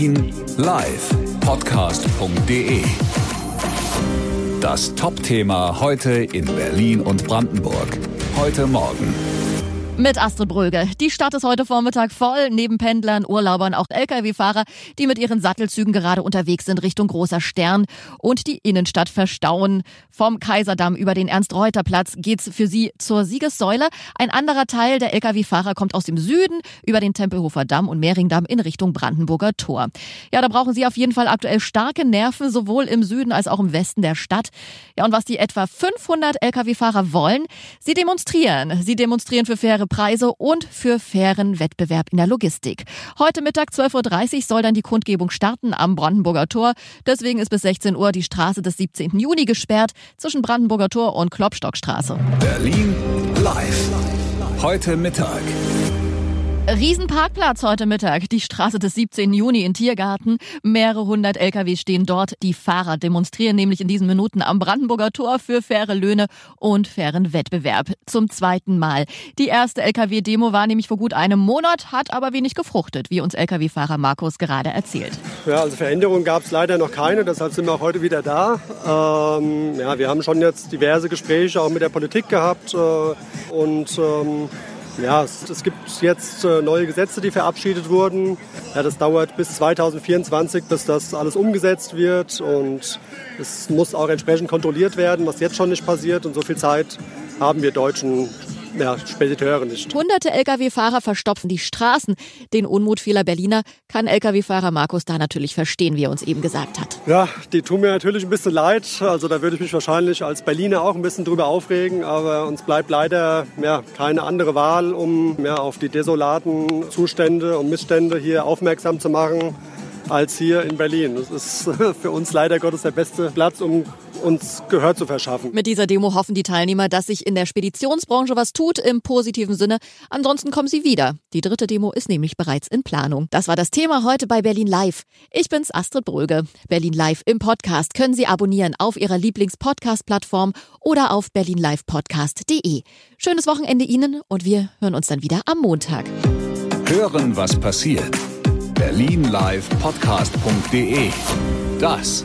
Berlin live Podcast.de. Das Top-Thema heute in Berlin und Brandenburg. Heute Morgen mit Astrid Bröge. Die Stadt ist heute Vormittag voll, neben Pendlern, Urlaubern auch Lkw-Fahrer, die mit ihren Sattelzügen gerade unterwegs sind Richtung Großer Stern und die Innenstadt verstauen. Vom Kaiserdamm über den Ernst-Reuter-Platz geht's für sie zur Siegessäule. Ein anderer Teil der Lkw-Fahrer kommt aus dem Süden über den Tempelhofer Damm und Mehringdamm in Richtung Brandenburger Tor. Ja, da brauchen sie auf jeden Fall aktuell starke Nerven, sowohl im Süden als auch im Westen der Stadt. Ja, und was die etwa 500 Lkw-Fahrer wollen, sie demonstrieren. Sie demonstrieren für faire Preise und für fairen Wettbewerb in der Logistik. Heute Mittag 12.30 Uhr soll dann die Kundgebung starten am Brandenburger Tor. Deswegen ist bis 16 Uhr die Straße des 17. Juni gesperrt zwischen Brandenburger Tor und Klopstockstraße. Berlin live. Heute Mittag. Riesenparkplatz heute Mittag. Die Straße des 17. Juni in Tiergarten. Mehrere hundert Lkw stehen dort. Die Fahrer demonstrieren nämlich in diesen Minuten am Brandenburger Tor für faire Löhne und fairen Wettbewerb. Zum zweiten Mal. Die erste Lkw-Demo war nämlich vor gut einem Monat, hat aber wenig gefruchtet, wie uns Lkw-Fahrer Markus gerade erzählt. Ja, also Veränderungen gab es leider noch keine. Deshalb sind wir auch heute wieder da. Ähm, ja, wir haben schon jetzt diverse Gespräche auch mit der Politik gehabt. Äh, und ähm, ja, es, es, gibt jetzt äh, neue Gesetze, die verabschiedet wurden. Ja, das dauert bis 2024, bis das alles umgesetzt wird und es muss auch entsprechend kontrolliert werden, was jetzt schon nicht passiert und so viel Zeit haben wir Deutschen ja, Spediteure nicht. Hunderte Lkw-Fahrer verstopfen die Straßen. Den Unmut vieler Berliner kann Lkw-Fahrer Markus da natürlich verstehen, wie er uns eben gesagt hat. Ja, die tun mir natürlich ein bisschen leid. Also da würde ich mich wahrscheinlich als Berliner auch ein bisschen drüber aufregen. Aber uns bleibt leider ja, keine andere Wahl, um ja, auf die desolaten Zustände und Missstände hier aufmerksam zu machen als hier in Berlin. Das ist für uns leider Gottes der beste Platz, um uns Gehör zu verschaffen. Mit dieser Demo hoffen die Teilnehmer, dass sich in der Speditionsbranche was tut im positiven Sinne. Ansonsten kommen sie wieder. Die dritte Demo ist nämlich bereits in Planung. Das war das Thema heute bei Berlin Live. Ich bin's Astrid Bröge. Berlin Live im Podcast können Sie abonnieren auf Ihrer Lieblings-Podcast-Plattform oder auf berlinlivepodcast.de. Schönes Wochenende Ihnen und wir hören uns dann wieder am Montag. Hören, was passiert berlinlivepodcast.de. Das